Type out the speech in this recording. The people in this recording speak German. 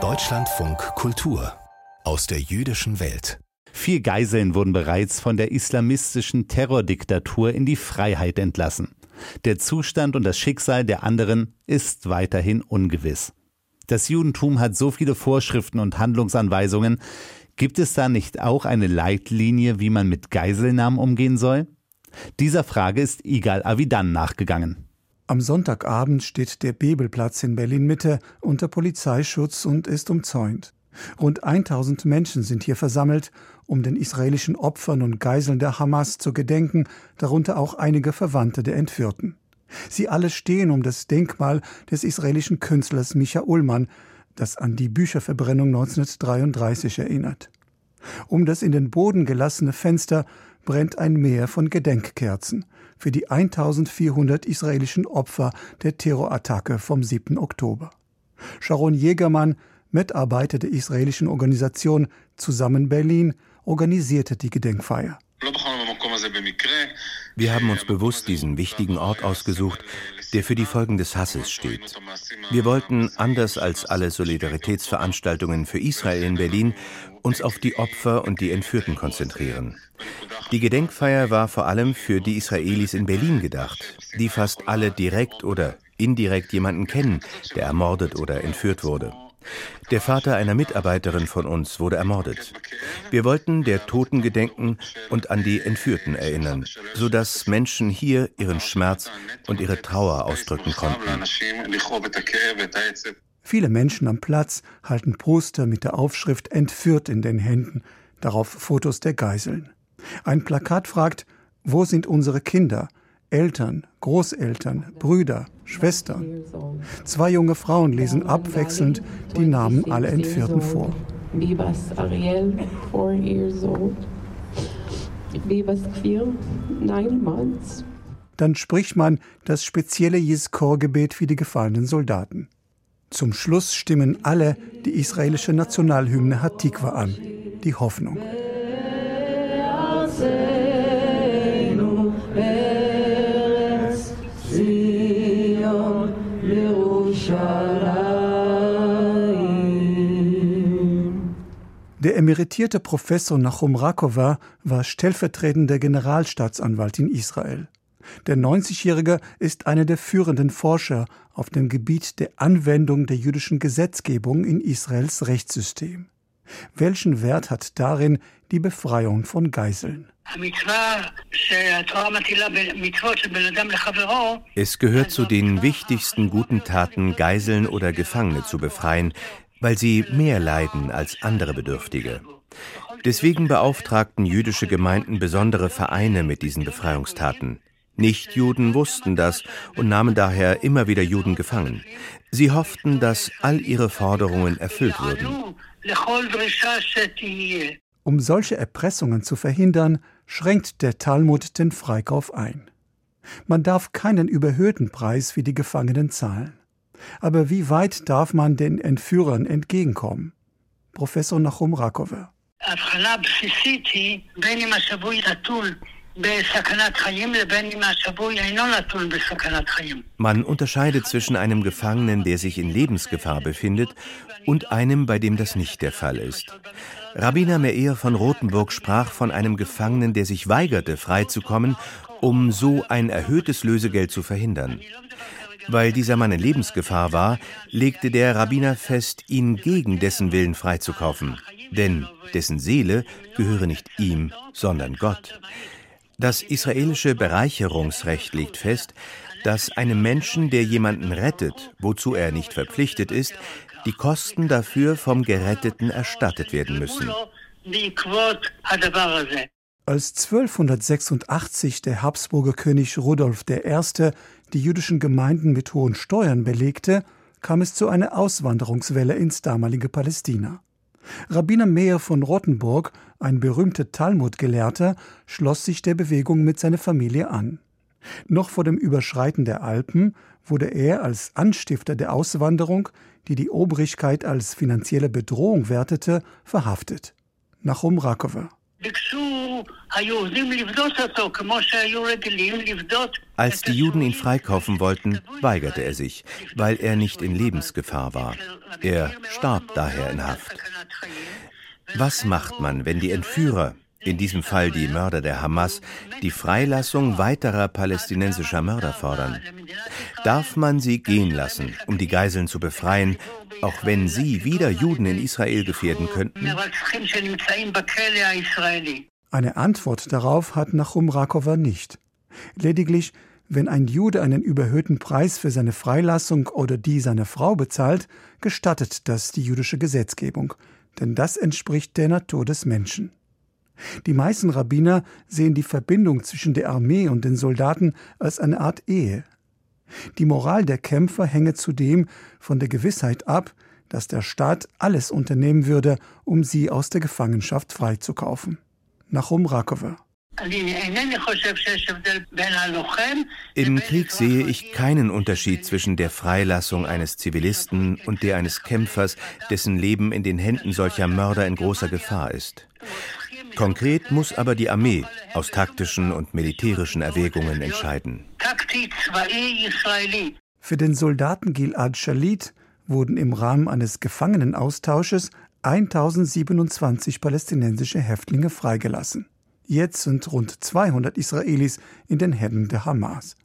Deutschlandfunk Kultur aus der jüdischen Welt. Vier Geiseln wurden bereits von der islamistischen Terrordiktatur in die Freiheit entlassen. Der Zustand und das Schicksal der anderen ist weiterhin ungewiss. Das Judentum hat so viele Vorschriften und Handlungsanweisungen. Gibt es da nicht auch eine Leitlinie, wie man mit Geiselnahmen umgehen soll? Dieser Frage ist Igal Avidan nachgegangen. Am Sonntagabend steht der Bebelplatz in Berlin-Mitte unter Polizeischutz und ist umzäunt. Rund 1000 Menschen sind hier versammelt, um den israelischen Opfern und Geiseln der Hamas zu gedenken, darunter auch einige Verwandte der Entführten. Sie alle stehen um das Denkmal des israelischen Künstlers Micha Ullmann, das an die Bücherverbrennung 1933 erinnert. Um das in den Boden gelassene Fenster brennt ein Meer von Gedenkkerzen für die 1400 israelischen Opfer der Terrorattacke vom 7. Oktober. Sharon Jägermann, Mitarbeiter der israelischen Organisation Zusammen Berlin, organisierte die Gedenkfeier. Wir haben uns bewusst diesen wichtigen Ort ausgesucht, der für die Folgen des Hasses steht. Wir wollten, anders als alle Solidaritätsveranstaltungen für Israel in Berlin, uns auf die Opfer und die Entführten konzentrieren. Die Gedenkfeier war vor allem für die Israelis in Berlin gedacht, die fast alle direkt oder indirekt jemanden kennen, der ermordet oder entführt wurde. Der Vater einer Mitarbeiterin von uns wurde ermordet. Wir wollten der Toten gedenken und an die Entführten erinnern, sodass Menschen hier ihren Schmerz und ihre Trauer ausdrücken konnten. Viele Menschen am Platz halten Poster mit der Aufschrift Entführt in den Händen, darauf Fotos der Geiseln. Ein Plakat fragt, wo sind unsere Kinder? Eltern, Großeltern, Brüder, Schwestern. Zwei junge Frauen lesen abwechselnd die Namen aller Entführten vor. Bibas Ariel, four years old. Bibas Quir, nine months. Dann spricht man das spezielle Jizkor-Gebet für die gefallenen Soldaten. Zum Schluss stimmen alle die israelische Nationalhymne Hatikwa an, die Hoffnung. Der emeritierte Professor Nachum Rakova war stellvertretender Generalstaatsanwalt in Israel. Der 90-Jährige ist einer der führenden Forscher auf dem Gebiet der Anwendung der jüdischen Gesetzgebung in Israels Rechtssystem. Welchen Wert hat darin die Befreiung von Geiseln? Es gehört zu den wichtigsten guten Taten, Geiseln oder Gefangene zu befreien, weil sie mehr leiden als andere Bedürftige. Deswegen beauftragten jüdische Gemeinden besondere Vereine mit diesen Befreiungstaten. Nichtjuden wussten das und nahmen daher immer wieder Juden gefangen. Sie hofften, dass all ihre Forderungen erfüllt würden. Um solche Erpressungen zu verhindern, schränkt der Talmud den Freikauf ein. Man darf keinen überhöhten Preis für die Gefangenen zahlen. Aber wie weit darf man den Entführern entgegenkommen? Professor Nachum Rakove. Man unterscheidet zwischen einem Gefangenen, der sich in Lebensgefahr befindet, und einem, bei dem das nicht der Fall ist. Rabbiner Meir von Rothenburg sprach von einem Gefangenen, der sich weigerte, freizukommen, um so ein erhöhtes Lösegeld zu verhindern. Weil dieser Mann in Lebensgefahr war, legte der Rabbiner fest, ihn gegen dessen Willen freizukaufen. Denn dessen Seele gehöre nicht ihm, sondern Gott. Das israelische Bereicherungsrecht legt fest, dass einem Menschen, der jemanden rettet, wozu er nicht verpflichtet ist, die Kosten dafür vom Geretteten erstattet werden müssen. Als 1286 der Habsburger König Rudolf I. die jüdischen Gemeinden mit hohen Steuern belegte, kam es zu einer Auswanderungswelle ins damalige Palästina. Rabbiner Meir von Rottenburg, ein berühmter Talmudgelehrter, schloss sich der Bewegung mit seiner Familie an. Noch vor dem Überschreiten der Alpen wurde er als Anstifter der Auswanderung, die die Obrigkeit als finanzielle Bedrohung wertete, verhaftet. Nachum Rakove. Als die Juden ihn freikaufen wollten, weigerte er sich, weil er nicht in Lebensgefahr war. Er starb daher in Haft. Was macht man, wenn die Entführer, in diesem Fall die Mörder der Hamas, die Freilassung weiterer palästinensischer Mörder fordern. Darf man sie gehen lassen, um die Geiseln zu befreien, auch wenn sie wieder Juden in Israel gefährden könnten? Eine Antwort darauf hat Nachum Rakova nicht. Lediglich, wenn ein Jude einen überhöhten Preis für seine Freilassung oder die seiner Frau bezahlt, gestattet das die jüdische Gesetzgebung, denn das entspricht der Natur des Menschen. Die meisten Rabbiner sehen die Verbindung zwischen der Armee und den Soldaten als eine Art Ehe. Die Moral der Kämpfer hänge zudem von der Gewissheit ab, dass der Staat alles unternehmen würde, um sie aus der Gefangenschaft freizukaufen. Nachum Rakova im Krieg sehe ich keinen Unterschied zwischen der Freilassung eines Zivilisten und der eines Kämpfers, dessen Leben in den Händen solcher Mörder in großer Gefahr ist. Konkret muss aber die Armee aus taktischen und militärischen Erwägungen entscheiden. Für den Soldaten Gilad Shalit wurden im Rahmen eines Gefangenenaustausches 1027 palästinensische Häftlinge freigelassen. Jetzt sind rund 200 Israelis in den Händen der Hamas.